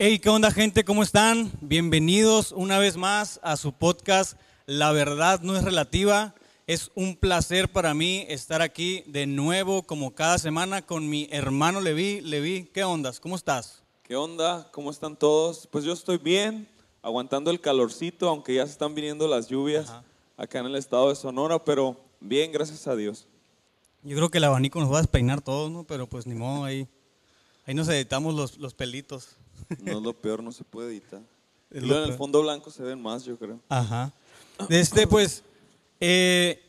Hey, ¿qué onda gente? ¿Cómo están? Bienvenidos una vez más a su podcast La verdad no es relativa. Es un placer para mí estar aquí de nuevo como cada semana con mi hermano Levi. Levi, ¿qué ondas? ¿Cómo estás? ¿Qué onda? ¿Cómo están todos? Pues yo estoy bien, aguantando el calorcito, aunque ya se están viniendo las lluvias Ajá. acá en el estado de Sonora, pero bien, gracias a Dios. Yo creo que el abanico nos va a despeinar todos, ¿no? Pero pues ni modo, ahí, ahí nos editamos los, los pelitos. No es lo peor, no se puede editar. Y luego en el fondo blanco se ven más, yo creo. Ajá. Este, pues, eh,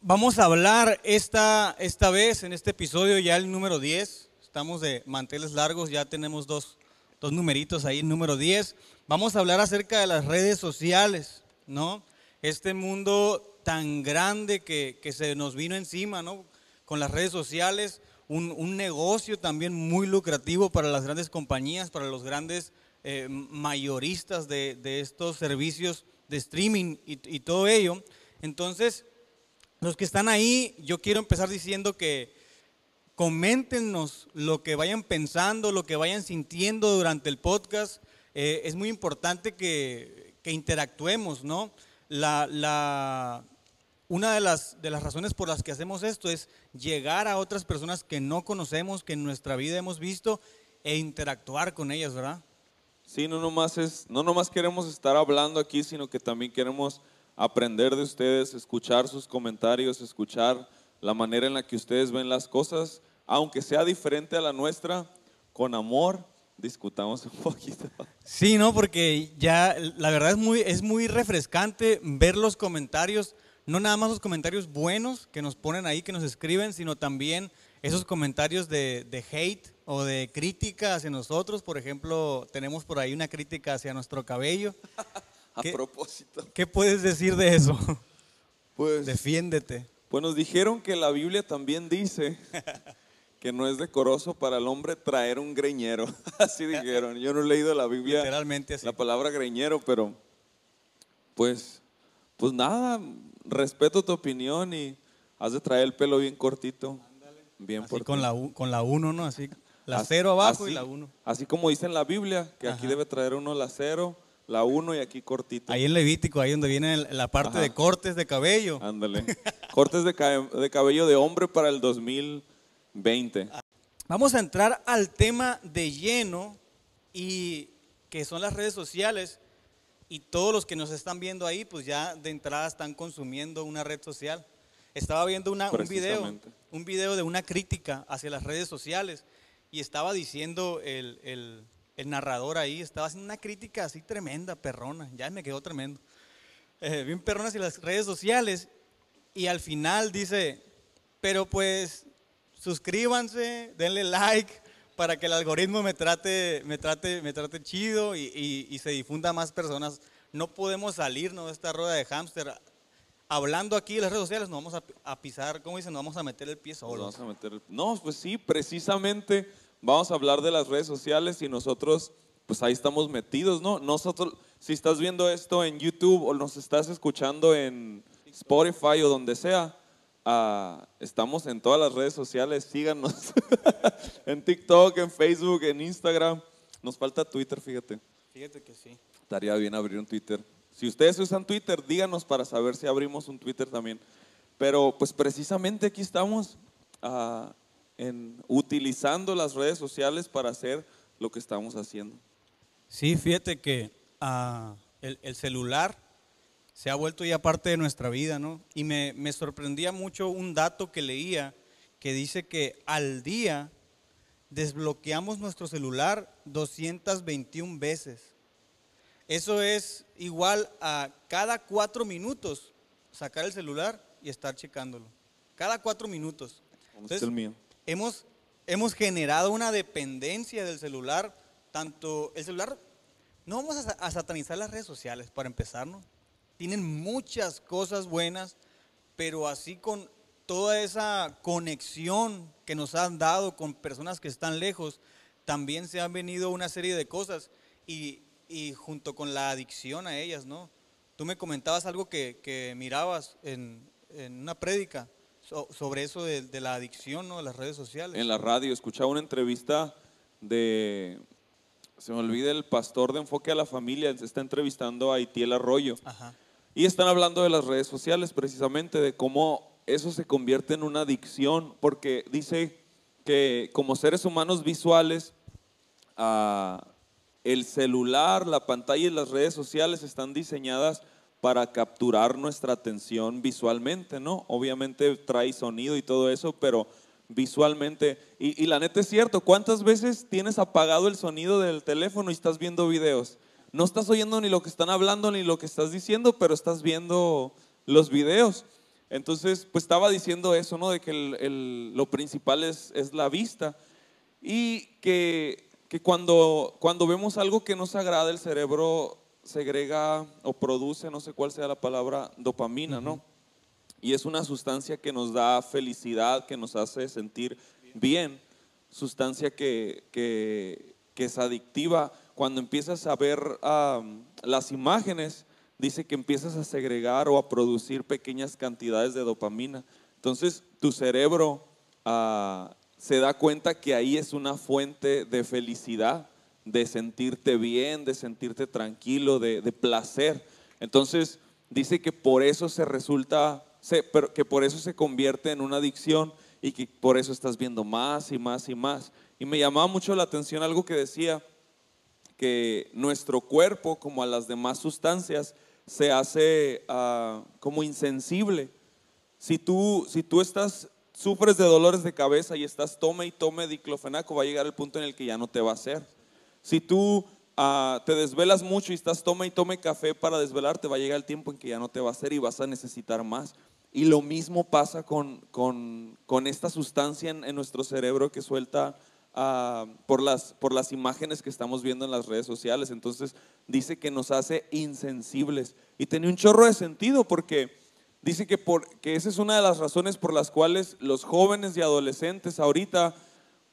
vamos a hablar esta, esta vez, en este episodio, ya el número 10. Estamos de manteles largos, ya tenemos dos, dos numeritos ahí, número 10. Vamos a hablar acerca de las redes sociales, ¿no? Este mundo tan grande que, que se nos vino encima, ¿no? Con las redes sociales, un, un negocio también muy lucrativo para las grandes compañías, para los grandes eh, mayoristas de, de estos servicios de streaming y, todo ello. Entonces, los que están ahí, yo quiero empezar diciendo que coméntenos lo que vayan pensando, lo que vayan sintiendo durante el podcast. Eh, es muy importante que, que interactuemos, ¿no? La, la- una de las, de las razones por las que hacemos esto es llegar a otras personas que no conocemos, que en nuestra vida hemos visto, e interactuar con ellas, ¿verdad? Sí, no nomás, es, no nomás queremos estar hablando aquí, sino que también queremos aprender de ustedes, escuchar sus comentarios, escuchar la manera en la que ustedes ven las cosas, aunque sea diferente a la nuestra, con amor, discutamos un poquito. Sí, no, porque ya la verdad es muy, es muy refrescante ver los comentarios, no nada más los comentarios buenos que nos ponen ahí, que nos escriben, sino también esos comentarios de, de hate o de crítica hacia nosotros. Por ejemplo, tenemos por ahí una crítica hacia nuestro cabello. A ¿Qué? propósito. ¿Qué puedes decir de eso? Pues, Defiéndete. pues nos dijeron que la Biblia también dice que no es decoroso para el hombre traer un greñero. Así dijeron. Yo no he leído la Biblia, Literalmente así. la palabra greñero, pero pues, pues nada, respeto tu opinión y has de traer el pelo bien cortito. Bien Así por con la, con la 1, ¿no? Así, la Así- 0 abajo y así- la 1. Así como dice en la Biblia, que aquí Ajá. debe traer uno la 0, la 1 y aquí cortito. Ahí en Levítico, ahí donde viene la parte Ajá. de cortes de cabello. Ándale. Cortes de, de cabello de hombre para el 2020. Vamos a entrar al tema de lleno y que son las redes sociales y todos los que nos están viendo ahí pues ya de entrada están consumiendo una red social. Estaba viendo una- un video, un video de una crítica hacia las redes sociales y estaba diciendo el, el- el narrador ahí, estaba haciendo una crítica así tremenda, perrona, ya me quedó tremendo. Eh, bien perrona hacia las redes sociales y al final dice, pero pues suscríbanse, denle like para que el algoritmo me trate, me trate, me trate chido y, y- y se difunda a más personas. No podemos salirnos de esta rueda de hámster. Hablando aquí de las redes sociales, nos vamos a, a pisar, ¿cómo dicen? Nos vamos a meter el pie meter el- No, pues sí, precisamente vamos a hablar de las redes sociales y nosotros, pues ahí estamos metidos, ¿no? Nosotros, si estás viendo esto en YouTube o nos estás escuchando en Spotify o donde sea, ah, estamos en todas las redes sociales, síganos en TikTok, en Facebook, en Instagram. Nos falta Twitter, fíjate. Fíjate que sí. Estaría bien abrir un Twitter. Si ustedes usan Twitter, díganos para saber si abrimos un Twitter también. Pero pues precisamente aquí estamos ah, en, utilizando las redes sociales para hacer lo que estamos haciendo. Sí, fíjate que ah, el, el celular se ha vuelto ya parte de nuestra vida, ¿no? Y me, me sorprendía mucho un dato que leía que dice que al día desbloqueamos nuestro celular 221 veces. Eso es igual a cada cuatro minutos sacar el celular y estar checándolo. Cada cuatro minutos. Entonces, el mío. hemos, hemos generado una dependencia del celular, tanto el celular, no vamos a, a satanizar las redes sociales para empezar, ¿no? Tienen muchas cosas buenas, pero así con toda esa conexión que nos han dado con personas que están lejos, también se han venido una serie de cosas y, y junto con la adicción a ellas, ¿no? Tú me comentabas algo que, que mirabas en, en una prédica so- sobre eso de, de la adicción, ¿no? De las redes sociales. En la radio escuchaba una entrevista de se me olvida el pastor de Enfoque a la Familia, se está entrevistando a Itiel Arroyo. Ajá. Y están hablando de las redes sociales precisamente, de cómo eso se convierte en una adicción, porque dice que como seres humanos visuales, ah, el celular, la pantalla y las redes sociales están diseñadas para capturar nuestra atención visualmente, ¿no? Obviamente trae sonido y todo eso, pero visualmente, y, y la neta es cierto, ¿cuántas veces tienes apagado el sonido del teléfono y estás viendo videos? No estás oyendo ni lo que están hablando ni lo que estás diciendo, pero estás viendo los videos. Entonces, pues estaba diciendo eso, ¿no? De que el- el- lo principal es, es la vista. Y que, que cuando, cuando vemos algo que nos agrada, el cerebro segrega o produce, no sé cuál sea la palabra, dopamina, ¿no? Y es una sustancia que nos da felicidad, que nos hace sentir bien, sustancia que, que- que es adictiva. Cuando empiezas a ver am, las imágenes, dice que empiezas a segregar o a producir pequeñas cantidades de dopamina. Entonces, tu cerebro ah, se da cuenta que ahí es una fuente de felicidad, de sentirte bien, de sentirte tranquilo, de, de placer. Entonces, dice que por eso se resulta, se- pero que por eso se convierte en una adicción y que por eso estás viendo más y más y más. Y me llamaba mucho la atención algo que decía, que nuestro cuerpo, como a las demás sustancias, se hace ah, como insensible. Si tú, si tú estás, sufres de dolores de cabeza y estás tome y tome diclofenaco, va a llegar el punto en el que ya no te va a hacer. Si tú ah, te desvelas mucho y estás tome y tome café para desvelarte, va a llegar el tiempo en que ya no te va a hacer y vas a necesitar más. Y lo mismo pasa con, con- con esta sustancia en, en nuestro cerebro que suelta ah, por, las, por las imágenes que estamos viendo en las redes sociales. Entonces dice que nos hace insensibles. Y tiene un chorro de sentido porque dice que, por, que esa es una de las razones por las cuales los jóvenes y adolescentes ahorita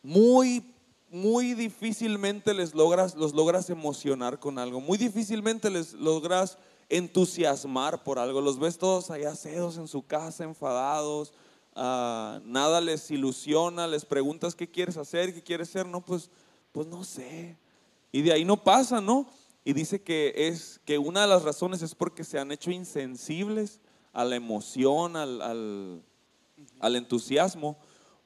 muy, muy difícilmente les logras, los logras emocionar con algo. Muy difícilmente les logras entusiasmar por algo. Los ves todos allá sedos en su casa, enfadados. Ah, nada les ilusiona, les preguntas qué quieres hacer, qué quieres ser, no, pues, pues no sé. Y de ahí no pasa, ¿no? Y dice que es que una de las razones es porque se han hecho insensibles a la emoción, al, al- al entusiasmo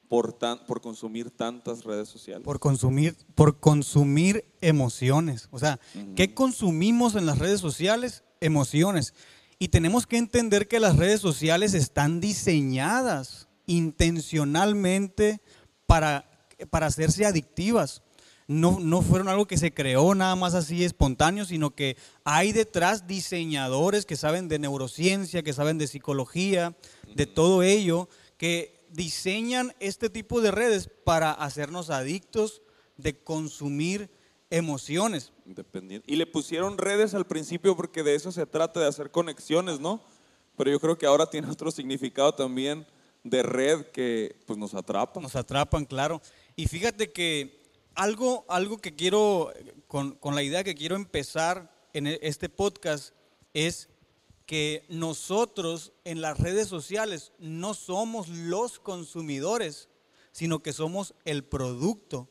por, tan- por consumir tantas redes sociales. Por consumir, por consumir emociones. O sea, ¿qué consumimos en las redes sociales? Emociones. Y tenemos que entender que las redes sociales están diseñadas intencionalmente para, para hacerse adictivas. No, no fueron algo que se creó nada más así espontáneo, sino que hay detrás diseñadores que saben de neurociencia, que saben de psicología, de todo ello, que diseñan este tipo de redes para hacernos adictos de consumir emociones. Independiente. Y le pusieron redes al principio porque de eso se trata, de hacer conexiones, ¿no? Pero yo creo que ahora tiene otro significado también de red que pues nos atrapa. Nos atrapan, claro. Y fíjate que algo, algo que quiero, con, con la idea que quiero empezar en e- este podcast es que nosotros en las redes sociales no somos los consumidores, sino que somos el producto.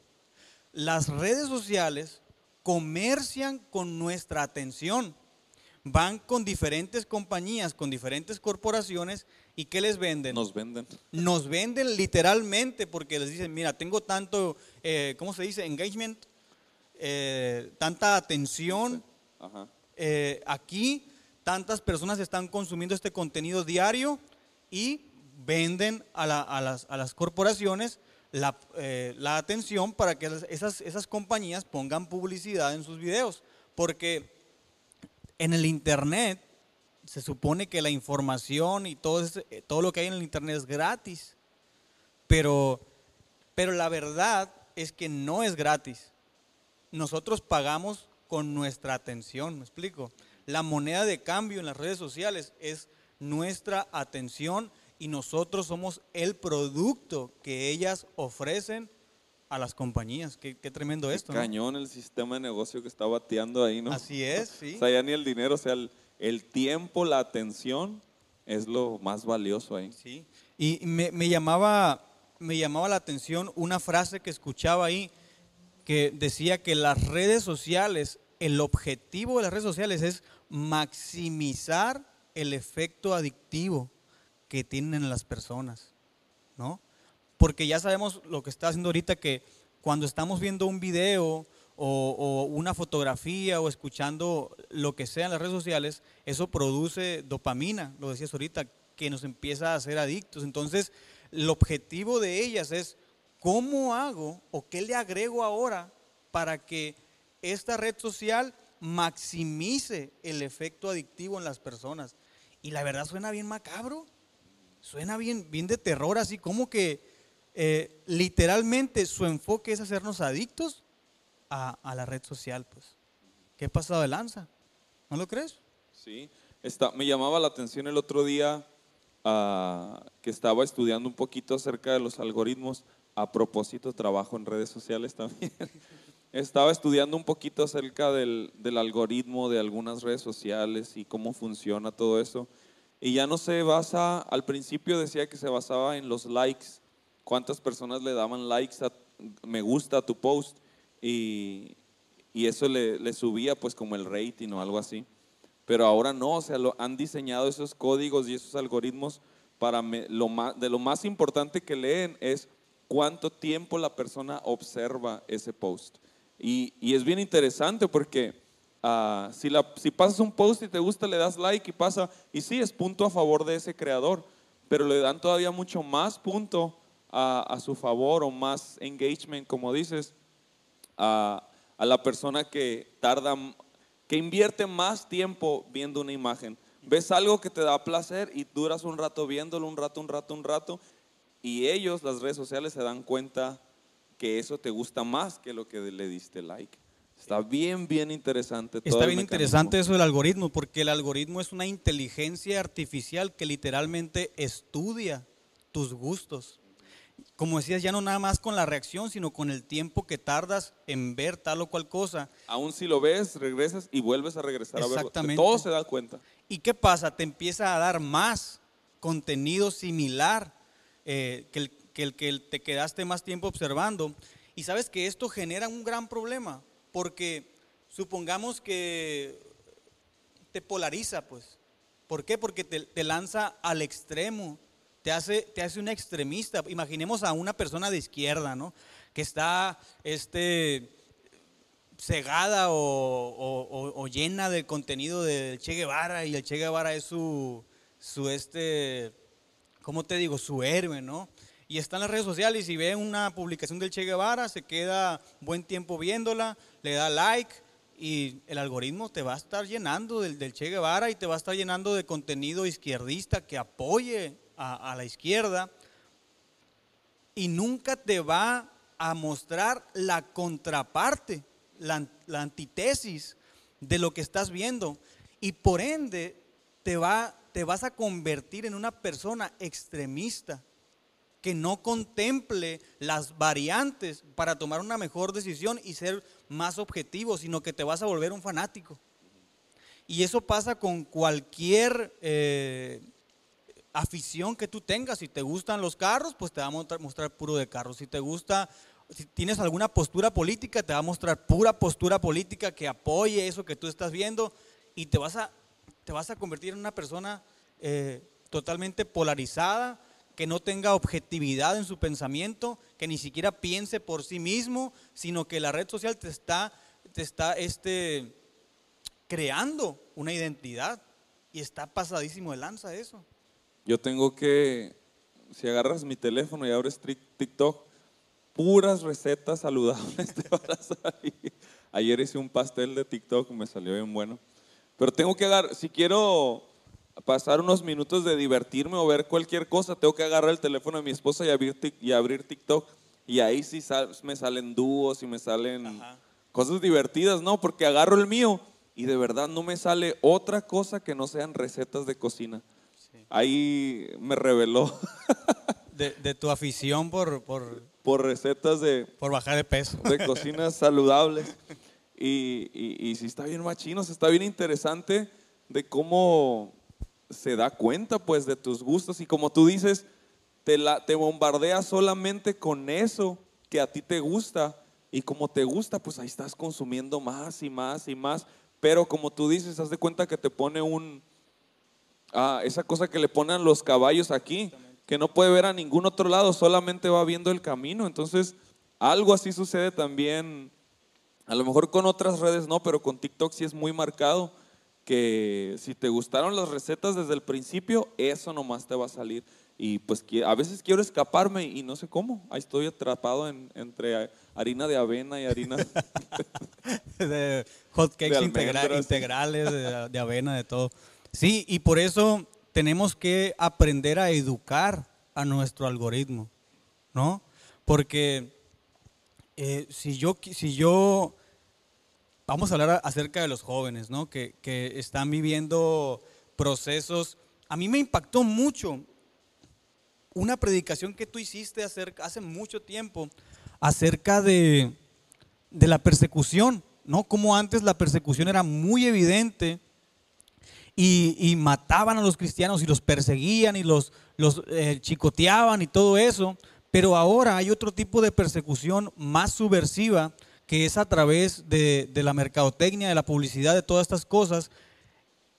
Las redes sociales comercian con nuestra atención. Van con diferentes compañías, con diferentes corporaciones y ¿qué les venden? Nos venden. nos venden literalmente porque les dicen, mira, tengo tanto, eh, ¿cómo se dice? Engagement, eh, tanta atención Ajá. eh, aquí, tantas personas están consumiendo este contenido diario y venden a, la- a las, a las corporaciones la, eh, la atención para que esas, esas compañías pongan publicidad en sus videos. Porque en el Internet se supone que la información y todo, eh, todo lo que hay en el Internet es gratis. Pero, pero la verdad es que no es gratis. Nosotros pagamos con nuestra atención, ¿me explico? La moneda de cambio en las redes sociales es nuestra atención y nosotros somos el producto que ellas ofrecen a las compañías. Qué, qué tremendo esto. ¿no? Cañón el sistema de negocio que está bateando ahí, ¿no? Así es, sí. O sea, ya ni el dinero, o sea, el, el tiempo, la atención es lo más valioso ahí. Sí, y me, me llamaba, me llamaba la atención una frase que escuchaba ahí que decía que las redes sociales, el objetivo de las redes sociales es maximizar el efecto adictivo que tienen las personas, ¿no? Porque ya sabemos lo que está haciendo ahorita que cuando estamos viendo un video o, o, una fotografía o escuchando lo que sea en las redes sociales, eso produce dopamina, lo decías ahorita, que nos empieza a hacer adictos. Entonces, el objetivo de ellas es cómo hago o qué le agrego ahora para que esta red social maximice el efecto adictivo en las personas. Y la verdad suena bien macabro, suena bien, bien de terror, así como que eh, literalmente su enfoque es hacernos adictos a, la red social. Pues. ¿Qué pasado de lanza? ¿No lo crees? Sí, me llamaba la atención el otro día uh, que estaba estudiando un poquito acerca de los algoritmos. A propósito, trabajo en redes sociales también. estaba estudiando un poquito acerca del, algoritmo de algunas redes sociales y cómo funciona todo eso. Y ya no se basa, al principio decía que se basaba en los likes, cuántas personas le daban likes a me gusta a tu post y, y eso le, le, subía pues como el rating o algo así. Pero ahora no, o sea, lo, han diseñado esos códigos y esos algoritmos para me, lo más, de lo más importante que leen es cuánto tiempo la persona observa ese post. Y, y es bien interesante porque uh, si, la, si pasas un post y te gusta, le das like y pasa, y sí, es punto a favor de ese creador, pero le dan todavía mucho más punto a, a su favor o más engagement, como dices, a, a la persona que tarda, que invierte más tiempo viendo una imagen. Ves algo que te da placer y duras un rato viéndolo, un rato, un rato, un rato, y ellos, las redes sociales, se dan cuenta que eso te gusta más que lo que le diste like. Está bien, bien interesante. Todo Está bien interesante eso del algoritmo, porque el algoritmo es una inteligencia artificial que literalmente estudia tus gustos. Como decías, ya no nada más con la reacción, sino con el tiempo que tardas en ver tal o cual cosa. Aún si lo ves, regresas y vuelves a regresar a verlo. Exactamente. Todo se da cuenta. ¿Y qué pasa? Te empieza a dar más contenido similar eh, que, el, que el que te quedaste más tiempo observando. Y sabes que esto genera un gran problema, porque supongamos que te polariza, pues. ¿Por qué? Porque te, lanza al extremo, te hace, te hace un extremista. Imaginemos a una persona de izquierda, ¿no? Que está este, cegada o, llena del contenido del Che Guevara y el Che Guevara es su, su este, ¿cómo te digo? Su héroe, ¿no? Y está en las redes sociales y ve una publicación del Che Guevara, se queda buen tiempo viéndola, le da like y el algoritmo te va a estar llenando del, del Che Guevara y te va a estar llenando de contenido izquierdista que apoye a, la izquierda y nunca te va a mostrar la contraparte, la, la antítesis de lo que estás viendo. Y por ende te, va, te vas a convertir en una persona extremista que no contemple las variantes para tomar una mejor decisión y ser más objetivo, sino que te vas a volver un fanático. Y eso pasa con cualquier eh, afición que tú tengas. Si te gustan los carros, pues te va a mostrar, puro de carros. Si te gusta, si tienes alguna postura política, te va a mostrar pura postura política que apoye eso que tú estás viendo y te vas a, te vas a convertir en una persona eh, totalmente polarizada, que no tenga objetividad en su pensamiento, que ni siquiera piense por sí mismo, sino que la red social te está, te está este, creando una identidad y está pasadísimo de lanza eso. Yo tengo que, si agarras mi teléfono y abres TikTok, puras recetas saludables te van a salir. Ayer hice un pastel de TikTok, me salió bien bueno. Pero tengo que agarrar, si quiero pasar unos minutos de divertirme o ver cualquier cosa, tengo que agarrar el teléfono de mi esposa y abrir, y abrir TikTok. Y ahí sí sal, me salen dúos y me salen Ajá. cosas divertidas, ¿no? Porque agarro el mío y de verdad no me sale otra cosa que no sean recetas de cocina. Sí. Ahí me reveló. de, de, tu afición por, por, por recetas de... Por bajar de peso. De cocinas saludables. Y, y, y sí está bien machinos, está bien interesante de cómo se da cuenta pues de tus gustos y como tú dices, te, la, te bombardea solamente con eso que a ti te gusta y como te gusta, pues ahí estás consumiendo más y más y más. Pero como tú dices, haz de cuenta que te pone un, ah, esa cosa que le ponen los caballos aquí, que no puede ver a ningún otro lado, solamente va viendo el camino. Entonces, algo así sucede también, a lo mejor con otras redes no, pero con TikTok sí es muy marcado, que si te gustaron las recetas desde el principio, eso nomás te va a salir. Y pues a veces quiero escaparme y no sé cómo. Ahí estoy atrapado entre harina de avena y harina de hot cakes integrales de, avena, de todo. Sí, y por eso tenemos que aprender a educar a nuestro algoritmo, ¿no? Porque eh, si, yo, si yo, vamos a hablar acerca de los jóvenes, ¿no? Que, que están viviendo procesos. A mí me impactó mucho una predicación que tú hiciste hace mucho tiempo acerca de, la persecución, ¿no? Como antes la persecución era muy evidente y, mataban a los cristianos y los perseguían y los, los eh, chicoteaban y todo eso, pero ahora hay otro tipo de persecución más subversiva que es a través de, de la mercadotecnia, de la publicidad, de todas estas cosas,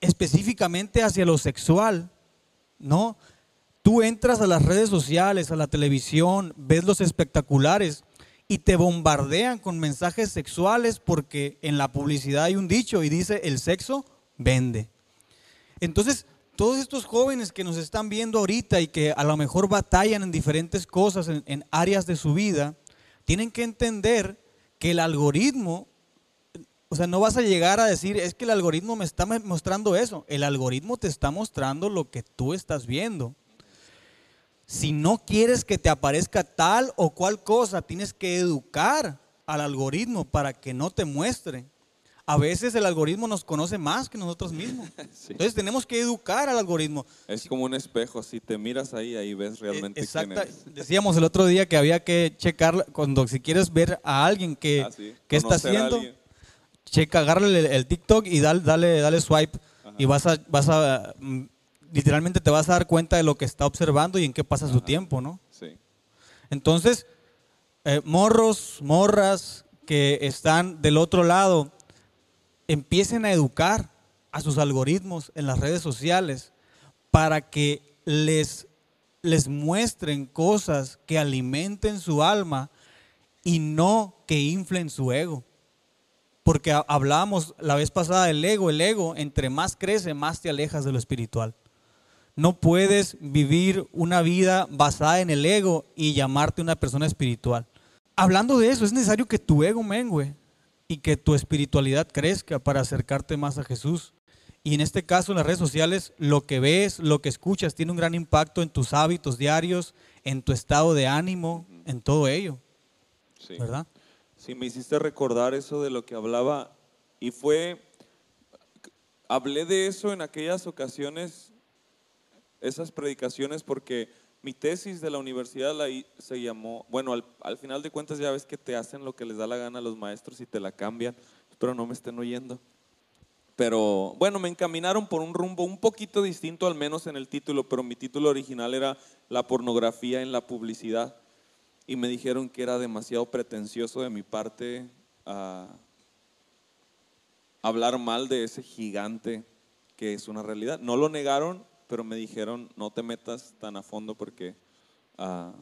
específicamente hacia lo sexual, ¿no? Tú entras a las redes sociales, a la televisión, ves los espectaculares y te bombardean con mensajes sexuales porque en la publicidad hay un dicho y dice el sexo vende. Entonces, todos estos jóvenes que nos están viendo ahorita y que a lo mejor batallan en diferentes cosas, en, áreas de su vida, tienen que entender que el algoritmo, o sea, no vas a llegar a decir, es que el algoritmo me está mostrando eso. El algoritmo te está mostrando lo que tú estás viendo. Si no quieres que te aparezca tal o cual cosa, tienes que educar al algoritmo para que no te muestre. A veces el algoritmo nos conoce más que nosotros mismos. Entonces tenemos que educar al algoritmo. Es como un espejo, si te miras ahí, ahí ves realmente quién Decíamos el otro día que había que checar, cuando si quieres ver a alguien que, ah, está haciendo, checa, agárrale el, TikTok y dale, dale, dale swipe y vas a, vas a mm, literalmente te vas a dar cuenta de lo que está observando y en qué pasa su tiempo, ¿no? Sí. Entonces, eh, morros, morras que están del otro lado, empiecen a educar a sus algoritmos en las redes sociales para que les, les muestren cosas que alimenten su alma y no que inflen su ego. Porque hablábamos la vez pasada del ego, el ego, entre más crece, más te alejas de lo espiritual. No puedes vivir una vida basada en el ego y llamarte una persona espiritual. Hablando de eso, es necesario que tu ego mengue y que tu espiritualidad crezca para acercarte más a Jesús. Y en este caso, en las redes sociales, lo que ves, lo que escuchas, tiene un gran impacto en tus hábitos diarios, en tu estado de ánimo, en todo ello. Sí. ¿Verdad? Sí, me hiciste recordar eso de lo que hablaba y fue, hablé de eso en aquellas ocasiones esas predicaciones porque mi tesis de la universidad la, se llamó, bueno, al, final de cuentas ya ves que te hacen lo que les da la gana a los maestros y te la cambian, espero no me estén oyendo. Pero bueno, me encaminaron por un rumbo un poquito distinto, al menos en el título, pero mi título original era La pornografía en la publicidad. Y me dijeron que era demasiado pretencioso de mi parte ah, hablar mal de ese gigante que es una realidad. No lo negaron, pero me dijeron, no te metas tan a fondo porque ah,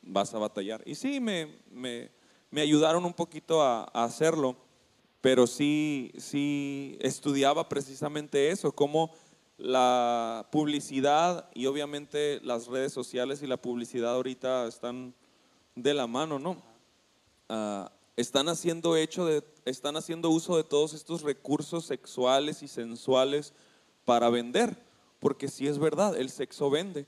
vas a batallar. Y sí, me, me, me ayudaron un poquito a, hacerlo, pero sí, sí estudiaba precisamente eso, cómo la publicidad y obviamente las redes sociales y la publicidad ahorita están de la mano, ¿no? Ah, están haciendo hecho de, están haciendo uso de todos estos recursos sexuales y sensuales para vender porque sí es verdad, el sexo vende.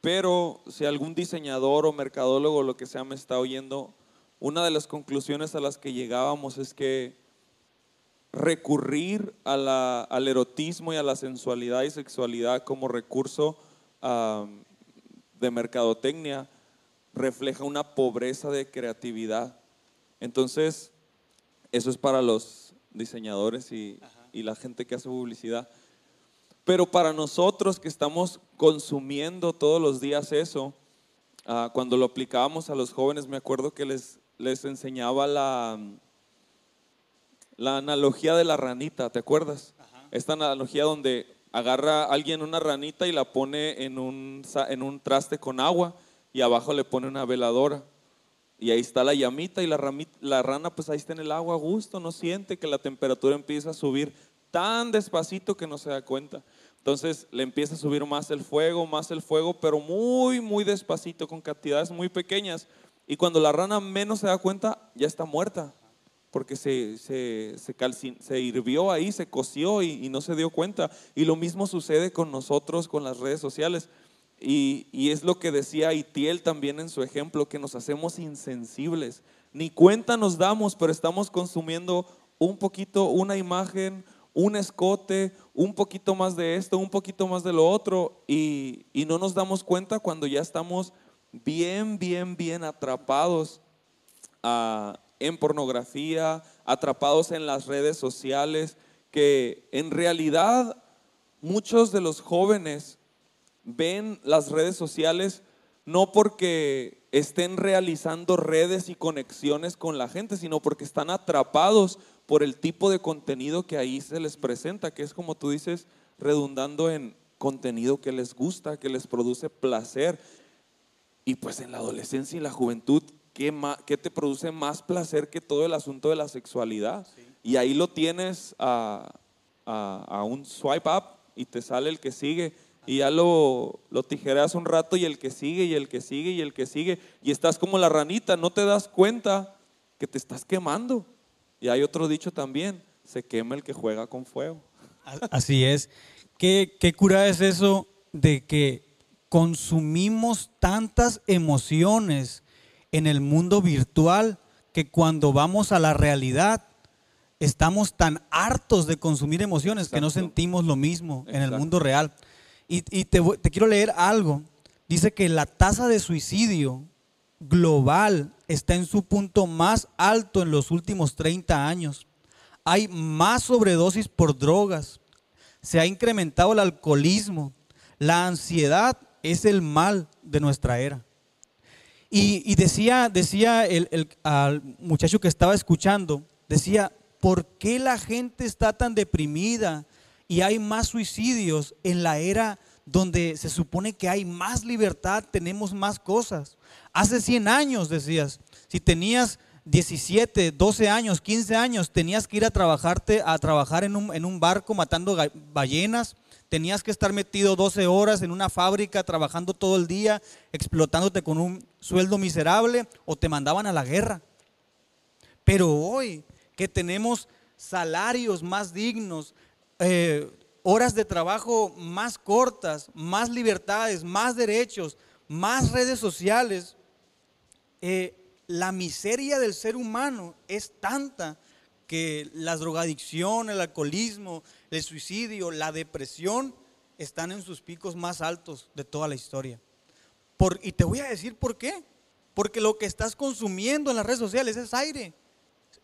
Pero si algún diseñador o mercadólogo o lo que sea me está oyendo, una de las conclusiones a las que llegábamos es que recurrir al erotismo y a la sensualidad y sexualidad como recurso de mercadotecnia refleja una pobreza de creatividad. Entonces, eso es para los diseñadores y la gente que hace publicidad. Pero para nosotros que estamos consumiendo todos los días eso, ah, cuando lo aplicábamos a los jóvenes, me acuerdo que les, les enseñaba la, la analogía de la ranita, ¿te acuerdas? Esta analogía donde agarra a alguien una ranita y la pone en un, en un traste con agua y abajo le pone una veladora. Y ahí está la llamita y la, rami- la rana pues ahí está en el agua a gusto, no siente que la temperatura empieza a subir tan despacito que no se da cuenta. Entonces le empieza a subir más el fuego, más el fuego, pero muy, muy despacito, con cantidades muy pequeñas. Y cuando la rana menos se da cuenta, ya está muerta, porque se, se, se, calcin- se hirvió ahí, se coció y, y no se dio cuenta. Y lo mismo sucede con nosotros, con las redes sociales. Y, y es lo que decía Itiel también en su ejemplo, que nos hacemos insensibles. Ni cuenta nos damos, pero estamos consumiendo un poquito, una imagen, un escote, un poquito más de esto, un poquito más de lo otro, y, y no nos damos cuenta cuando ya estamos bien, bien, bien atrapados ah, en pornografía, atrapados en las redes sociales, que en realidad muchos de los jóvenes ven las redes sociales no porque estén realizando redes y conexiones con la gente, sino porque están atrapados por el tipo de contenido que ahí se les presenta, que es como tú dices, redundando en contenido que les gusta, que les produce placer. Y pues en la adolescencia y la juventud, ¿qué, ma- qué te produce más placer que todo el asunto de la sexualidad? Y ahí lo tienes a, a- a un swipe up y te sale el que sigue. Y ya lo, lo tijereas un rato y el que sigue y el que sigue y el que sigue. Y estás como la ranita, no te das cuenta que te estás quemando. Y hay otro dicho también, se quema el que juega con fuego. Así es. ¿Qué, qué cura es eso de que consumimos tantas emociones en el mundo virtual que cuando vamos a la realidad estamos tan hartos de consumir emociones que no sentimos lo mismo en el mundo real? Y, y te, te quiero leer algo. Dice que la tasa de suicidio global está en su punto más alto en los últimos 30 años. Hay más sobredosis por drogas. Se ha incrementado el alcoholismo. La ansiedad es el mal de nuestra era. Y, decía, decía el, el- al muchacho que estaba escuchando, decía, ¿por qué la gente está tan deprimida y hay más suicidios en la era donde se supone que hay más libertad, tenemos más cosas? Hace 100 años, decías, si tenías 17, 12 años, 15 años, tenías que ir a trabajarte, a trabajar en un, en un barco matando ballenas, tenías que estar metido 12 horas en una fábrica trabajando todo el día, explotándote con un sueldo miserable o te mandaban a la guerra. Pero hoy que tenemos salarios más dignos, eh, horas de trabajo más cortas, más libertades, más derechos, más redes sociales, eh, la miseria del ser humano es tanta que la drogadicción, el alcoholismo, el suicidio, la depresión están en sus picos más altos de toda la historia. Por- y te voy a decir por qué. Porque lo que estás consumiendo en las redes sociales es aire.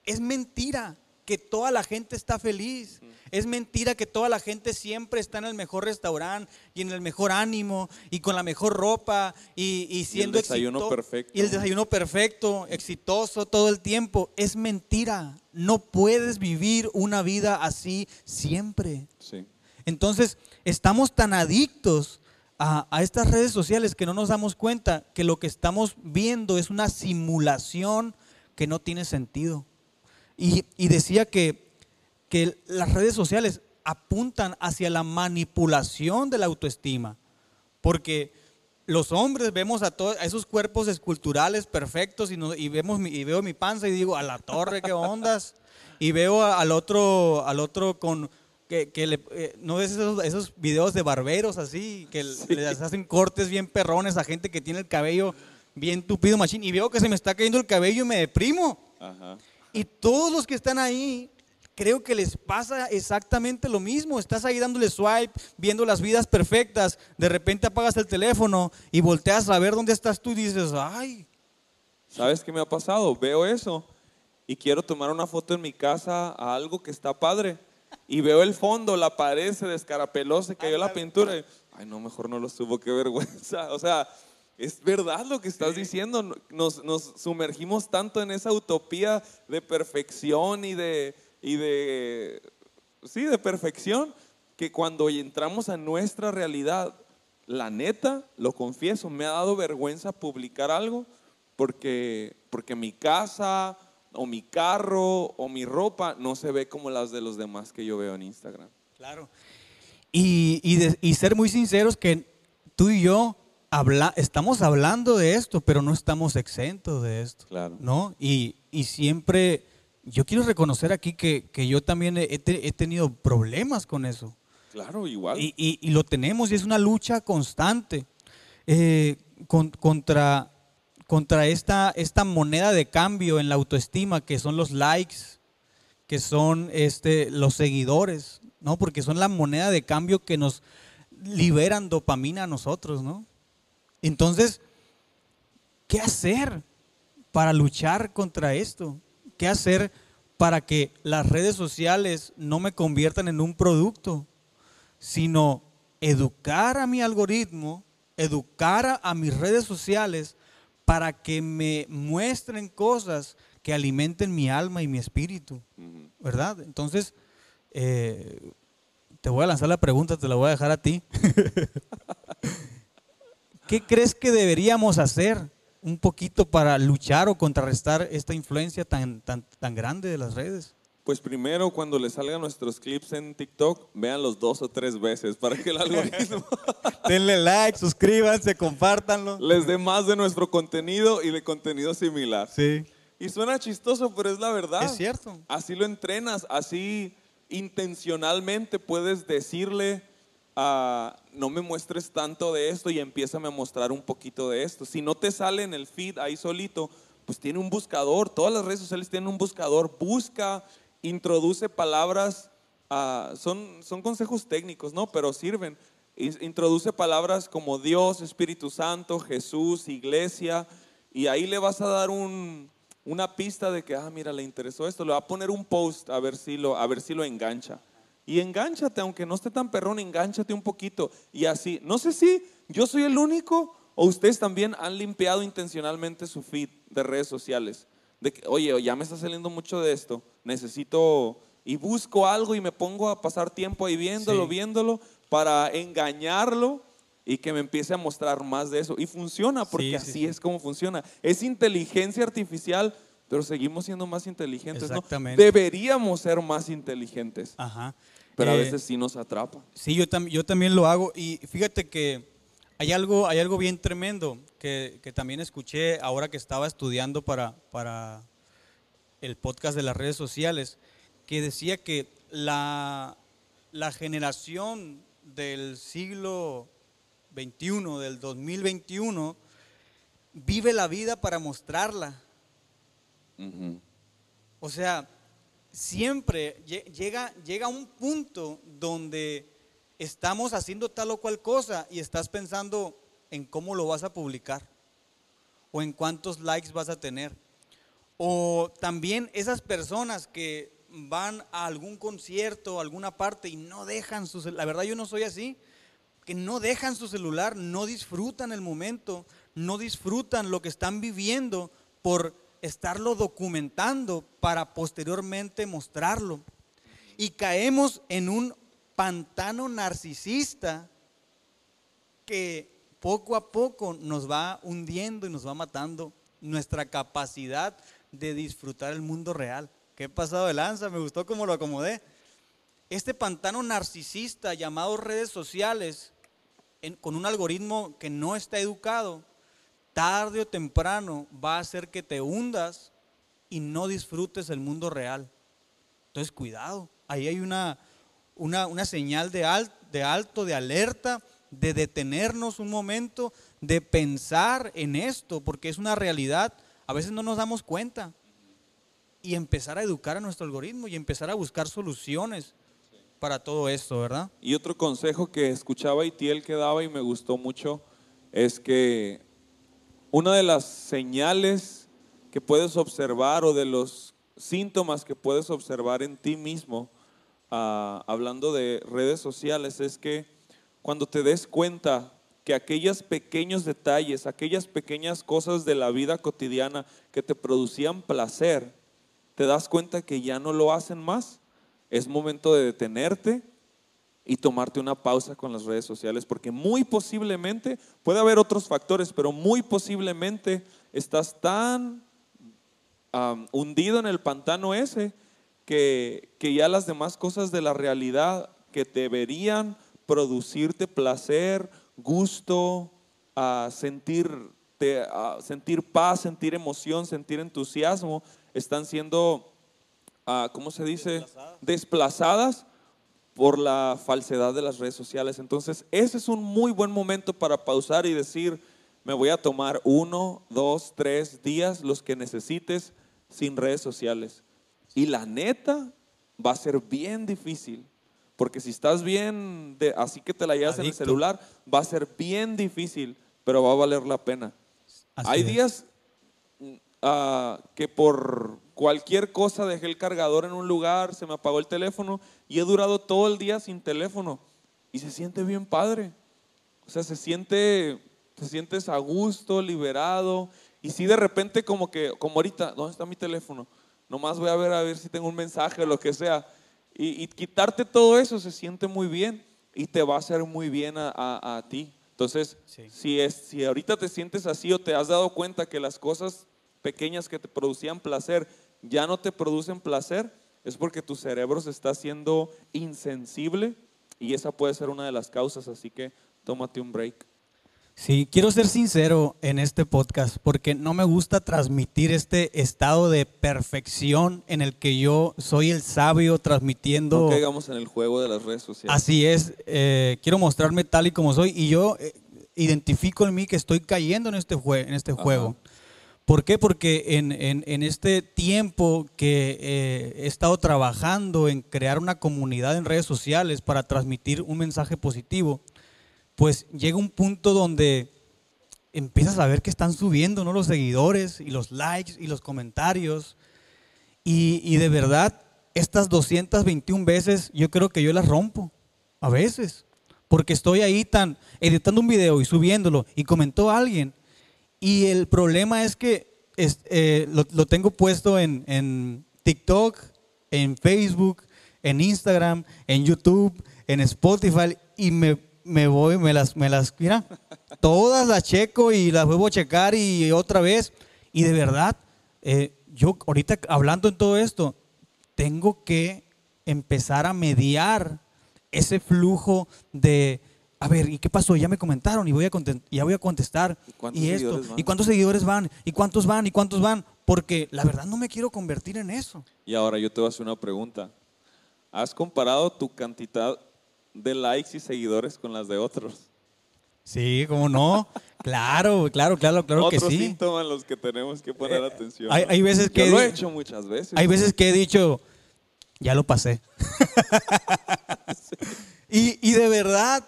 Es mentira que toda la gente está feliz. Es mentira que toda la gente siempre está en el mejor restaurante y en el mejor ánimo y con la mejor ropa y, y siendo desayuno exito- perfecto. Y el desayuno perfecto, exitoso todo el tiempo. Es mentira. No puedes vivir una vida así siempre. Sí. Entonces, estamos tan adictos a, a estas redes sociales que no nos damos cuenta que lo que estamos viendo es una simulación que no tiene sentido. Y, y decía que, que las redes sociales apuntan hacia la manipulación de la autoestima, porque los hombres vemos a todos a esos cuerpos esculturales perfectos y, no- y vemos mi- y veo mi panza y digo a la torre qué ondas y veo a- al otro al otro con que, que le- eh, no ves esos, esos videos de barberos así que les hacen cortes bien perrones a gente que tiene el cabello bien tupido machín y veo que se me está cayendo el cabello y me deprimo. Ajá. Y todos los que están ahí, creo que les pasa exactamente lo mismo. Estás ahí dándole swipe, viendo las vidas perfectas. De repente apagas el teléfono y volteas a ver dónde estás tú y dices, ay, ¿Sabes qué me ha pasado? Veo eso y quiero tomar una foto en mi casa a algo que está padre. Y veo el fondo, la pared se descarapeló, se cayó la pintura. y, ay, no, mejor no lo subo, qué vergüenza. O sea, es verdad lo que estás diciendo. Nos, nos sumergimos tanto en esa utopía de perfección y de, y de, sí, de perfección, que cuando entramos a nuestra realidad, la neta, lo confieso, me ha dado vergüenza publicar algo porque, porque mi casa o mi carro o mi ropa no se ve como las de los demás que yo veo en Instagram. Claro. Y, y, de- y ser muy sinceros que tú y yo habla, estamos hablando de esto, pero no estamos exentos de esto. Claro. ¿No? Y, y siempre, yo quiero reconocer aquí que, que yo también he, te- he tenido problemas con eso. Claro, igual. Y, y- y lo tenemos y es una lucha constante eh, con- contra, contra esta, esta moneda de cambio en la autoestima que son los likes, que son este, los seguidores, ¿no? Porque son la moneda de cambio que nos liberan dopamina a nosotros, ¿no? Entonces, ¿qué hacer para luchar contra esto? ¿Qué hacer para que las redes sociales no me conviertan en un producto? sino educar a mi algoritmo, educar a, mis redes sociales para que me muestren cosas que alimenten mi alma y mi espíritu. ¿verdad? Entonces, eh, te voy a lanzar la pregunta, te la voy a dejar a ti. ¿Qué crees que deberíamos hacer un poquito para luchar o contrarrestar esta influencia tan, tan, tan grande de las redes? Pues primero, cuando les salgan nuestros clips en TikTok, véanlos dos o tres veces para que el algoritmo Denle like, suscríbanse, compártanlo. les dé más de nuestro contenido y de contenido similar. Sí. Y suena chistoso, pero es la verdad. Es cierto. Así lo entrenas, así intencionalmente puedes decirle, ah, no me muestres tanto de esto y empiézame a mostrar un poquito de esto. Si no te sale en el feed ahí solito, pues tiene un buscador, todas las redes sociales tienen un buscador, busca, introduce palabras, ah, son, son consejos técnicos, ¿no? Pero sirven. Introduce palabras como Dios, Espíritu Santo, Jesús, iglesia, y ahí le vas a dar un, una pista de que, ah, mira, le interesó esto, le va a poner un post a ver si lo, a ver si lo engancha. Y engánchate, aunque no esté tan perrón, engánchate un poquito. Y así, no sé si yo soy el único o ustedes también han limpiado intencionalmente su feed de redes sociales. De que, oye, ya me está saliendo mucho de esto, necesito, y busco algo y me pongo a pasar tiempo ahí viéndolo, Sí. viéndolo, para engañarlo y que me empiece a mostrar más de eso. Y funciona, porque Sí, sí, así sí. es como funciona. Es inteligencia artificial, pero seguimos siendo más inteligentes. ¿no? Exactamente. Deberíamos ser más inteligentes, Ajá. Pero a Eh, veces sí nos atrapa. Sí, yo, tam- yo también lo hago. Y fíjate que hay algo, hay algo bien tremendo que, que también escuché ahora que estaba estudiando para, para el podcast de las redes sociales, que decía que la, la generación del siglo XXI, del 2021, vive la vida para mostrarla. O sea, siempre lle- llega, llega un punto donde estamos haciendo tal o cual cosa y estás pensando en cómo lo vas a publicar o en cuántos likes vas a tener. O también esas personas que van a algún concierto, a alguna parte y no dejan su cel- La verdad yo no soy así, que no dejan su celular, no disfrutan el momento, no disfrutan lo que están viviendo por estarlo documentando para posteriormente mostrarlo. Y caemos en un pantano narcisista que poco a poco nos va hundiendo y nos va matando nuestra capacidad de disfrutar el mundo real. ¿Qué pasado de lanza? Me gustó cómo lo acomodé. Este pantano narcisista llamado redes sociales, con un algoritmo que no está educado, tarde o temprano va a hacer que te hundas y no disfrutes el mundo real. Entonces, cuidado. Ahí hay una, una, una señal de, al- de alto, de alerta, de detenernos un momento, de pensar en esto, porque es una realidad. A veces no nos damos cuenta. Y empezar a educar a nuestro algoritmo y empezar a buscar soluciones para todo esto, ¿verdad? Y otro consejo que escuchaba Itiel que daba y me gustó mucho es que una de las señales que puedes observar o de los síntomas que puedes observar en ti mismo, ah, hablando de redes sociales, es que cuando te des cuenta que aquellos pequeños detalles, aquellas pequeñas cosas de la vida cotidiana que te producían placer, te das cuenta que ya no lo hacen más. Es momento de detenerte y tomarte una pausa con las redes sociales, porque muy posiblemente, puede haber otros factores, pero muy posiblemente estás tan um, hundido en el pantano ese que, que ya las demás cosas de la realidad que deberían producirte placer, gusto, a sentirte, sentir paz, sentir emoción, sentir entusiasmo, están siendo, ah, ¿cómo se dice? Desplazadas. Por la falsedad de las redes sociales. Entonces, ese es un muy buen momento para pausar y decir, me voy a tomar uno, dos, tres días, los que necesites, sin redes sociales. Y la neta va a ser bien difícil, porque si estás bien, de, así que te la llevas en el Adicto. celular, va a ser bien difícil, pero va a valer la pena. Así Hay es. días ah, que por cualquier cosa dejé el cargador en un lugar, se me apagó el teléfono y he durado todo el día sin teléfono y se siente bien padre. O sea, se siente, te sientes a gusto, liberado y si de repente como que, como ahorita, ¿dónde está mi teléfono? Nomás voy a ver a ver si tengo un mensaje o lo que sea. Y, y quitarte todo eso se siente muy bien y te va a hacer muy bien a, a- a ti. Entonces, Sí. si, es, si ahorita te sientes así o te has dado cuenta que las cosas pequeñas que te producían placer ya no te producen placer, es porque tu cerebro se está haciendo insensible y esa puede ser una de las causas, así que tómate un break. Sí, quiero ser sincero en este podcast porque no me gusta transmitir este estado de perfección en el que yo soy el sabio transmitiendo. No caigamos en el juego de las redes sociales. Así es, eh, quiero mostrarme tal y como soy y yo eh, identifico en mí que estoy cayendo en este, jue- en este Ajá. juego. ¿Por qué? Porque en, en- este tiempo que eh, he estado trabajando en crear una comunidad en redes sociales para transmitir un mensaje positivo, pues llega un punto donde empiezas a ver que están subiendo ¿no? los seguidores y los likes y los comentarios. Y, y de verdad, estas 221 veces yo creo que yo las rompo. A veces. Porque estoy ahí tan editando un video y subiéndolo y comentó alguien. Y el problema es que eh, lo, lo tengo puesto en, en TikTok, en Facebook, en Instagram, en YouTube, en Spotify y me, me voy, me las, me las, mira, todas las checo y las vuelvo a checar y otra vez. Y de verdad, eh, yo ahorita hablando en todo esto, tengo que empezar a mediar ese flujo de, a ver, ¿y qué pasó? Ya me comentaron y voy a, ya voy a contestar. ¿Y cuántos Y esto, seguidores van? ¿y cuántos seguidores van? ¿Y cuántos van? ¿Y cuántos van? Porque la verdad no me quiero convertir en eso. Y ahora yo te voy a hacer una pregunta. ¿Has comparado tu cantidad de likes y seguidores con las de otros? Sí, ¿cómo no? claro, claro, claro, claro que Otros sí. síntomas los que tenemos que poner atención. hay- hay veces Yo que- lo he hecho muchas veces. Hay veces que he dicho, ya lo pasé. y, y de verdad,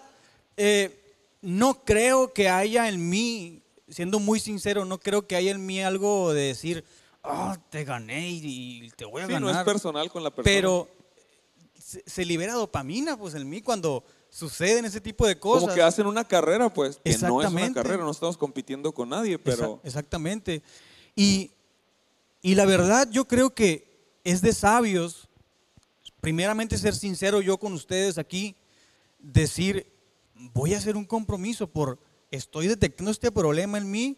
eh, no creo que haya en mí, siendo muy sincero, no creo que haya en mí algo de decir, ah, te gané y, te voy a Sí, no es ganar. personal con la persona. Pero se, se libera dopamina pues en mí cuando suceden ese tipo de cosas. Como que hacen una carrera, pues, que no es una carrera, no estamos compitiendo con nadie, pero Exa- exactamente. Y, y la verdad yo creo que es de sabios, primeramente ser sincero yo con ustedes aquí, decir, voy a hacer un compromiso por, estoy detectando este problema en mí,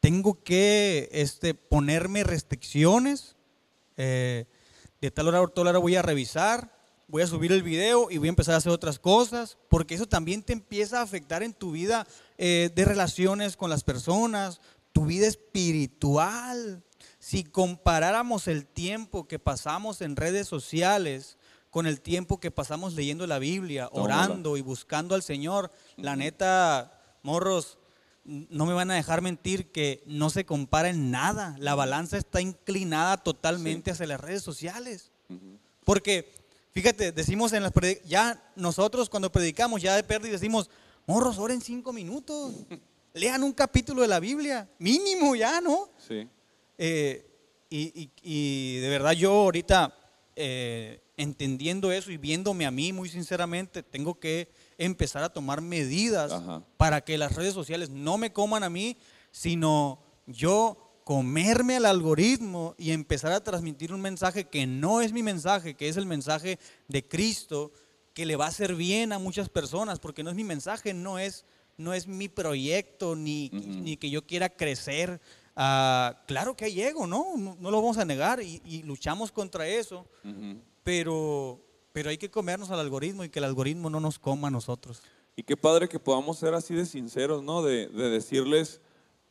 tengo que este, ponerme restricciones, eh, de tal hora a tal hora voy a revisar, voy a subir el video y voy a empezar a hacer otras cosas, porque eso también te empieza a afectar en tu vida eh, de relaciones con las personas, tu vida espiritual. Si comparáramos el tiempo que pasamos en redes sociales con el tiempo que pasamos leyendo la Biblia, orando y buscando al Señor, la neta, morros, no me van a dejar mentir que no se compara en nada. La balanza está inclinada totalmente hacia las redes sociales. Porque, fíjate, decimos en las ya nosotros cuando predicamos, ya de pérdida decimos, morros, oren cinco minutos, lean un capítulo de la Biblia, mínimo ya, ¿no? sí. Eh, y, y- y de verdad yo ahorita eh, entendiendo eso y viéndome a mí muy sinceramente, tengo que empezar a tomar medidas Ajá. para que las redes sociales no me coman a mí, sino yo comerme al algoritmo y empezar a transmitir un mensaje que no es mi mensaje, que es el mensaje de Cristo, que le va a hacer bien a muchas personas, porque no es mi mensaje, no es, no es mi proyecto, ni, ni que yo quiera crecer. Ah, claro que hay ego, ¿no? No, no lo vamos a negar y, y luchamos contra eso, pero, pero hay que comernos al algoritmo y que el algoritmo no nos coma a nosotros. Y qué padre que podamos ser así de sinceros, ¿no? De, de decirles,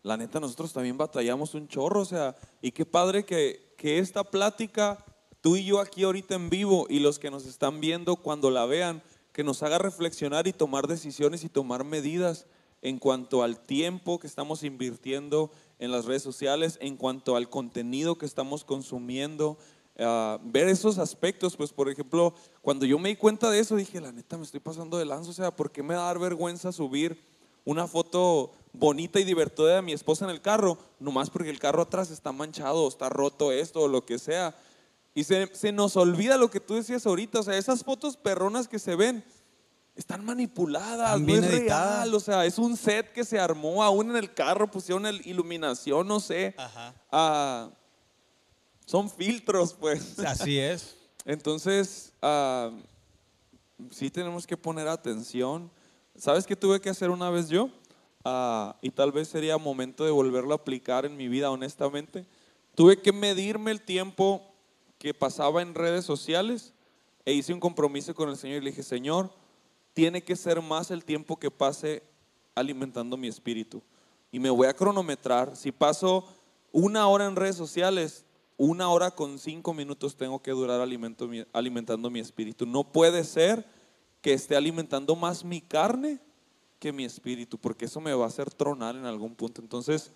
la neta, nosotros también batallamos un chorro, o sea, y qué padre que, que esta plática, tú y yo aquí ahorita en vivo y los que nos están viendo cuando la vean, que nos haga reflexionar y tomar decisiones y tomar medidas en cuanto al tiempo que estamos invirtiendo en las redes sociales, en cuanto al contenido que estamos consumiendo, ah, ver esos aspectos, pues por ejemplo, cuando yo me di cuenta de eso, dije, la neta, me estoy pasando de lanza, o sea, ¿por qué me va a dar vergüenza subir una foto bonita y divertida de mi esposa en el carro? Nomás porque el carro atrás está manchado, o está roto esto, o lo que sea. Y se, se nos olvida lo que tú decías ahorita, o sea, esas fotos perronas que se ven, están manipuladas, Están no bien es editadas. real, o sea, es un set que se armó, aún en el carro pusieron el- iluminación, no sé. Ajá. Ah, son filtros, pues. Así es. Entonces, ah, sí tenemos que poner atención. ¿Sabes qué tuve que hacer una vez yo? Ah, y tal vez sería momento de volverlo a aplicar en mi vida, honestamente. Tuve que medirme el tiempo que pasaba en redes sociales e hice un compromiso con el Señor y le dije, Señor, tiene que ser más el tiempo que pase alimentando mi espíritu. Y me voy a cronometrar. Si paso una hora en redes sociales, una hora con cinco minutos tengo que durar alimento alimentando mi espíritu. No puede ser que esté alimentando más mi carne que mi espíritu, porque eso me va a hacer tronar en algún punto. Entonces,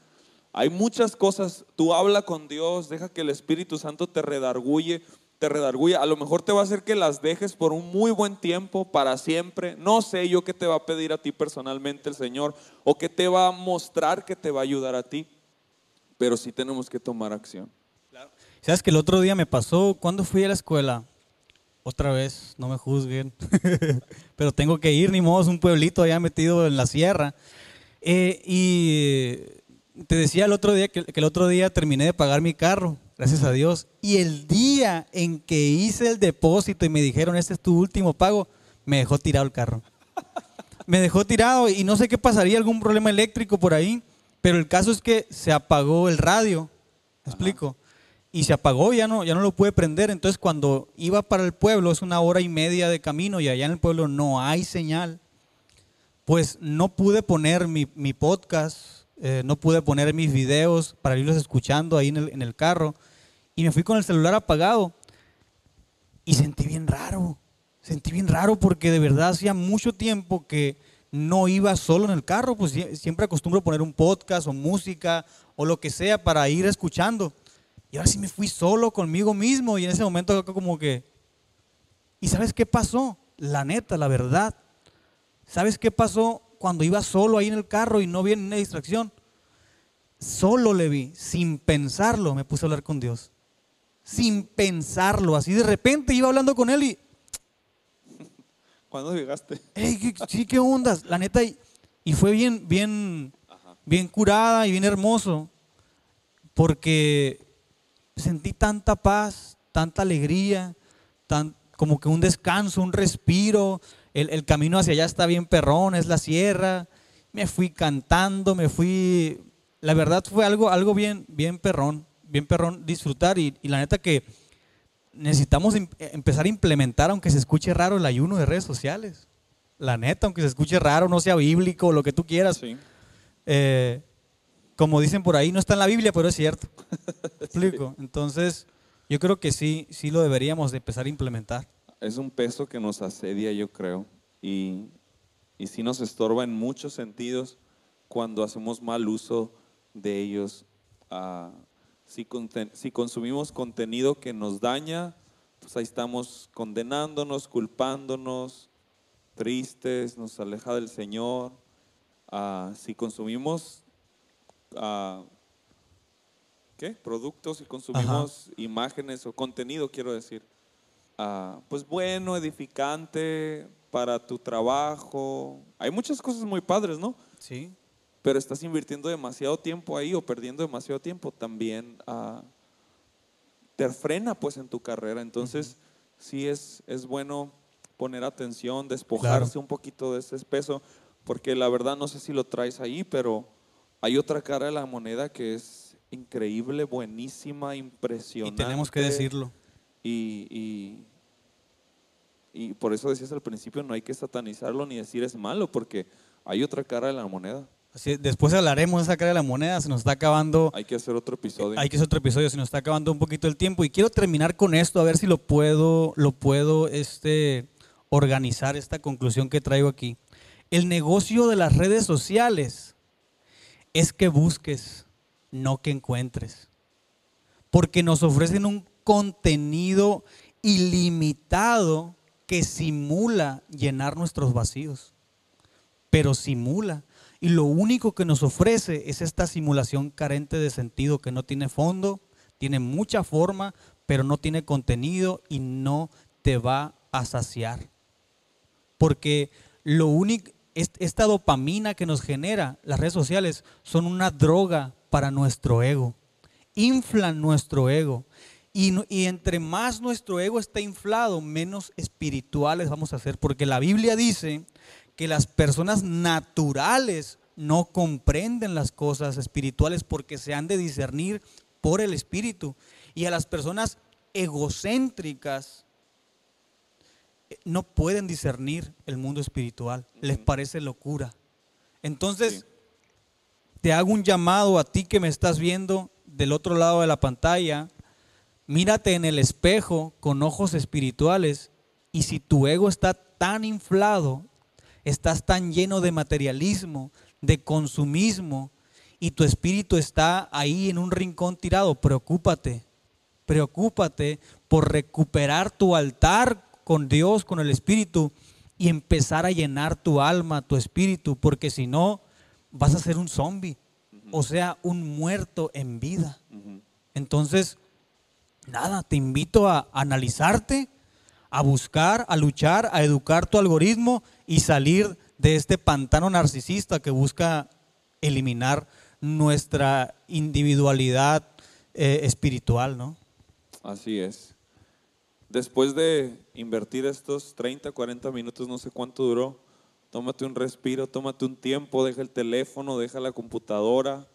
hay muchas cosas. Tú habla con Dios, deja que el Espíritu Santo te redarguye, te redarguye. A lo mejor te va a hacer que las dejes por un muy buen tiempo, para siempre. No sé yo qué te va a pedir a ti personalmente el Señor o qué te va a mostrar que te va a ayudar a ti. Pero sí tenemos que tomar acción. ¿Sabes que el otro día me pasó cuando fui a la escuela? Otra vez, no me juzguen, pero tengo que ir, ni modo, es un pueblito allá metido en la sierra. Eh, y te decía el otro día que, que el otro día terminé de pagar mi carro, gracias a Dios. Y el día en que hice el depósito y me dijeron, este es tu último pago, me dejó tirado el carro. Me dejó tirado y no sé qué pasaría, algún problema eléctrico por ahí, pero el caso es que se apagó el radio, ¿me explico? Y se apagó, ya no, ya no lo pude prender. Entonces cuando iba para el pueblo, es una hora y media de camino y allá en el pueblo no hay señal, pues no pude poner mi, mi podcast, eh, no pude poner mis videos para irlos escuchando ahí en el, en el carro. Y me fui con el celular apagado y sentí bien raro. Sentí bien raro porque de verdad hacía mucho tiempo que no iba solo en el carro, pues sie- siempre acostumbro poner un podcast o música o lo que sea para ir escuchando. Y ahora sí me fui solo conmigo mismo y en ese momento como que... ¿Y sabes qué pasó? La neta, la verdad. ¿Sabes qué pasó cuando iba solo ahí en el carro y no vi una distracción? Solo le vi, sin pensarlo, me puse a hablar con Dios. Sin pensarlo, así de repente iba hablando con él y, ¿Cuándo llegaste? hey, ¿qué, sí, qué ondas, la neta, y, y fue bien, bien, bien curada y bien hermoso, porque sentí tanta paz, tanta alegría, tan, como que un descanso, un respiro, el, el camino hacia allá está bien perrón, es la sierra, me fui cantando, me fui, la verdad fue algo, algo bien, bien perrón, bien perrón disfrutar y, y la neta que necesitamos em- empezar a implementar, aunque se escuche raro, el ayuno de redes sociales. La neta, aunque se escuche raro, no sea bíblico, lo que tú quieras. Sí. Eh, como dicen por ahí, no está en la Biblia, pero es cierto. ¿Me explico? Entonces, yo creo que sí, sí lo deberíamos de empezar a implementar. Es un peso que nos asedia, yo creo, y, y sí nos estorba en muchos sentidos cuando hacemos mal uso de ellos. Ah, si, si consumimos contenido que nos daña, pues ahí estamos condenándonos, culpándonos, tristes, nos aleja del Señor. Ah, si consumimos ah, ¿qué? productos, si consumimos imágenes o contenido, quiero decir, ah, pues bueno, edificante para tu trabajo. Hay muchas cosas muy padres, ¿no? Sí. Pero estás invirtiendo demasiado tiempo ahí o perdiendo demasiado tiempo, también ah, te frena pues en tu carrera. Entonces, sí es, es bueno poner atención, despojarse Claro. un poquito de ese peso, porque la verdad no sé si lo traes ahí, pero hay otra cara de la moneda que es increíble, buenísima, Y impresionante. tenemos que decirlo. Y, y, y por eso decías al principio, no hay que satanizarlo ni decir es malo, porque hay otra cara de la moneda. Así, después hablaremos de esa cara de la moneda, se nos está acabando. Hay que hacer otro episodio. Hay que hacer otro episodio, se nos está acabando un poquito el tiempo. Y quiero terminar con esto, a ver si lo puedo, lo puedo este, organizar, esta conclusión que traigo aquí. El negocio de las redes sociales es que busques, no que encuentres. Porque nos ofrecen un contenido ilimitado que simula llenar nuestros vacíos. Pero simula. Y lo único que nos ofrece es esta simulación carente de sentido, que no tiene fondo, tiene mucha forma, pero no tiene contenido y no te va a saciar. Porque lo único, est- esta dopamina que nos genera las redes sociales son una droga para nuestro ego. Inflan nuestro ego. Y, y entre más nuestro ego está inflado, menos espirituales vamos a ser. Porque la Biblia dice que las personas naturales no comprenden las cosas espirituales porque se han de discernir por el espíritu. Y a las personas egocéntricas eh, no pueden discernir el mundo espiritual. Les parece locura. Entonces, Sí. te hago un llamado a ti que me estás viendo del otro lado de la pantalla. Mírate en el espejo con ojos espirituales y si tu ego está tan inflado, estás tan lleno de materialismo, de consumismo y tu espíritu está ahí en un rincón tirado, preocúpate. Preocúpate por recuperar tu altar con Dios, con el espíritu y empezar a llenar tu alma, tu espíritu, porque si no vas a ser un zombie, o sea, un muerto en vida. Entonces, nada, te invito a analizarte, a buscar, a luchar, a educar tu algoritmo y salir de este pantano narcisista que busca eliminar nuestra individualidad eh, espiritual, ¿no? Así es. Después de invertir estos 30, 40 minutos, no sé cuánto duró, tómate un respiro, tómate un tiempo, deja el teléfono, deja la computadora,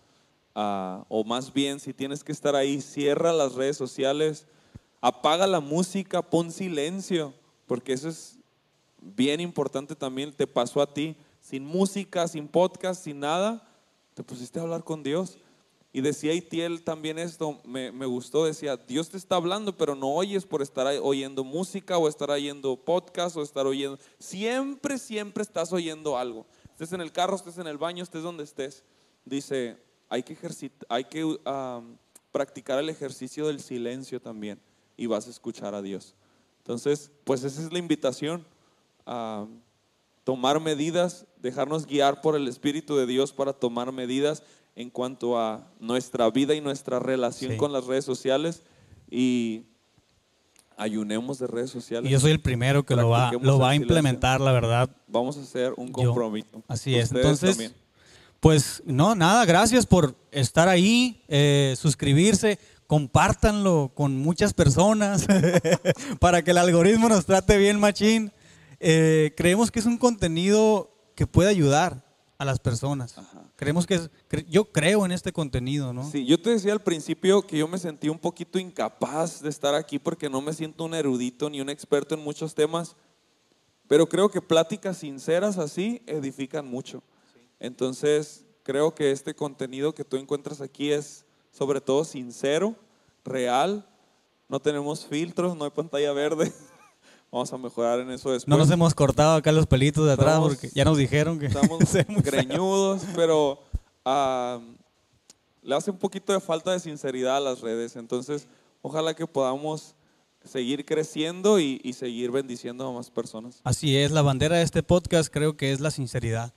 ah, o más bien, si tienes que estar ahí, cierra las redes sociales, apaga la música, pon silencio, porque eso es bien importante también, te pasó a ti, sin música, sin podcast, sin nada, te pusiste a hablar con Dios. Y decía Itiel también esto, me, me gustó, decía, Dios te está hablando, pero no oyes por estar oyendo música o estar oyendo podcast o estar oyendo, siempre, siempre estás oyendo algo. Estés en el carro, estés en el baño, estés donde estés. Dice, hay que, ejercit- hay que um, practicar el ejercicio del silencio también y vas a escuchar a Dios. Entonces, pues esa es la invitación a tomar medidas, dejarnos guiar por el Espíritu de Dios para tomar medidas en cuanto a nuestra vida y nuestra relación Sí. con las redes sociales y ayunemos de redes sociales. Y yo soy el primero que lo va, lo va a implementar, la verdad. Vamos a hacer un Yo. compromiso. Así es. Ustedes Entonces, también. pues no, nada, gracias por estar ahí, eh, suscribirse, compártanlo con muchas personas para que el algoritmo nos trate bien, machín. Eh, creemos que es un contenido que puede ayudar a las personas. Ajá. Creemos que es, cre- yo creo en este contenido, ¿no? Sí, yo te decía al principio que yo me sentí un poquito incapaz de estar aquí porque no me siento un erudito ni un experto en muchos temas, pero creo que pláticas sinceras así edifican mucho. Entonces, creo que este contenido que tú encuentras aquí es sobre todo sincero, real, no tenemos filtros, no hay pantalla verde. Vamos a mejorar en eso después. No nos hemos cortado acá los pelitos de atrás Estamos- porque ya nos dijeron que Estamos greñudos, pero ah, le hace un poquito de falta de sinceridad a las redes. Entonces, ojalá que podamos seguir creciendo y, y seguir bendiciendo a más personas. Así es, la bandera de este podcast creo que es la sinceridad.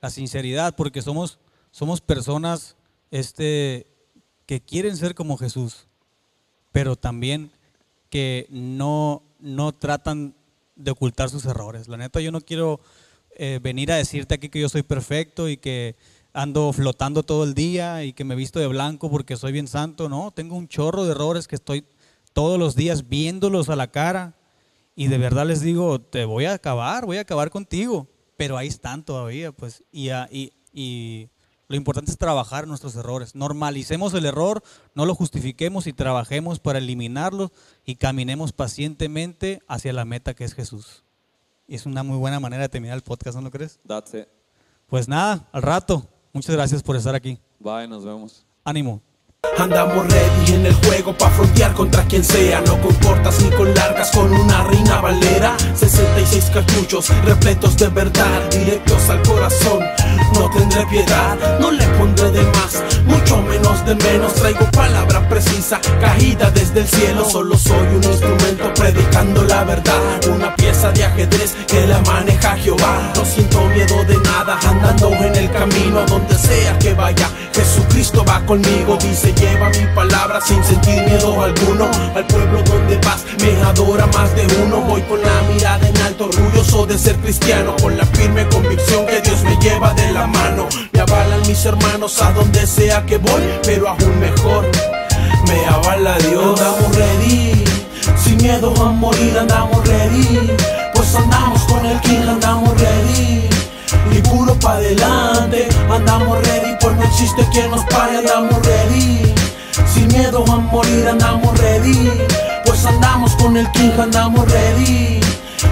La sinceridad, porque somos, somos personas este, que quieren ser como Jesús, pero también que no no tratan de ocultar sus errores. La neta, yo no quiero eh, venir a decirte aquí que yo soy perfecto y que ando flotando todo el día y que me visto de blanco porque soy bien santo. No, tengo un chorro de errores que estoy todos los días viéndolos a la cara y de verdad les digo, te voy a acabar, voy a acabar contigo. Pero ahí están todavía, pues. Y, y, y lo importante es trabajar nuestros errores. Normalicemos el error, no lo justifiquemos y trabajemos para eliminarlo y caminemos pacientemente hacia la meta que es Jesús. Y es una muy buena manera de terminar el podcast, ¿no lo crees? That's it. Pues nada, al rato. Muchas gracias por estar aquí. Bye, nos vemos. Ánimo. Andamos ready en el juego pa' frontear contra quien sea. No con cortas ni con largas, con una reina valera. 66 cartuchos repletos de verdad Directos al corazón, no tendré piedad No le pondré de más, mucho menos de menos. Traigo palabra precisa, caída desde el cielo. Solo soy un instrumento predicando la verdad. Una pieza de ajedrez que la maneja Jehová. No siento miedo de nada, andando en el camino. Donde sea que vaya, Jesucristo va conmigo Dice lleva mi palabra sin sentir miedo alguno. Al pueblo donde vas me adora más de uno. Voy con la mirada en alto, orgulloso de ser cristiano. Con la firme convicción que Dios me lleva de la mano. Me avalan mis hermanos a donde sea que voy Pero aún mejor, me avala Dios. Andamos ready, sin miedo a morir andamos ready. Pues andamos con el King, andamos ready. Y puro pa' adelante Andamos ready, pues no existe quien nos pare Andamos ready, sin miedo a morir Andamos ready, pues andamos con el King Andamos ready,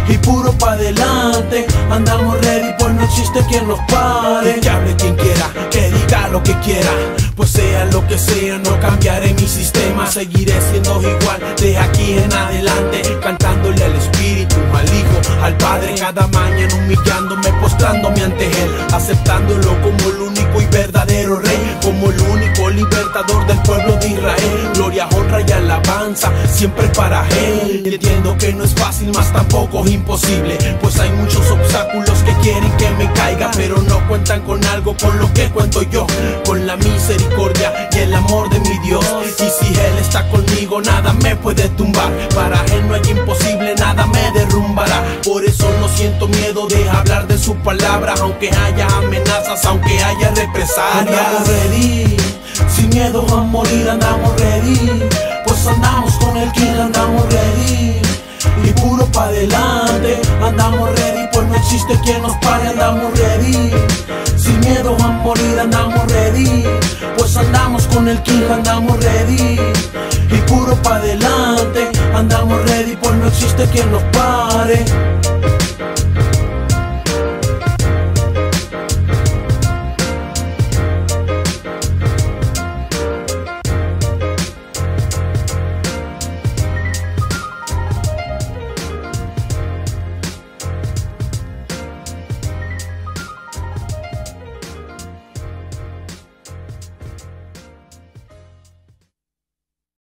y puro pa' adelante Andamos ready, pues no existe quien nos pare. Que hable quien quiera, que diga lo que quiera. Pues sea lo que sea, no cambiaré mi sistema. Seguiré siendo igual de aquí en adelante Cantándole al Espíritu, al Hijo, al Padre Cada mañana humillándome, postrándome ante Él Aceptándolo como el único y verdadero Rey Como el único libertador del pueblo de Israel. Gloria, honra y alabanza, siempre para Él. Entiendo que no es fácil, más tampoco es imposible Pues hay muchos obstáculos que quieren que me caiga Pero no cuentan con algo con lo que cuento yo Con la misericordia y el amor de mi Dios. Y si Él está conmigo nada me puede tumbar Para Él no hay imposible, nada me derrumbará Por eso no siento miedo de hablar de su palabra Aunque haya amenazas, aunque haya represalias. Andamos ready, sin miedo a morir andamos ready. Pues andamos con el King, andamos ready. Y puro pa' adelante Andamos ready, pues no existe quien nos pare Andamos ready, sin miedo a morir Andamos ready, pues andamos con el King Andamos ready, y puro pa' adelante Andamos ready, pues no existe quien nos pare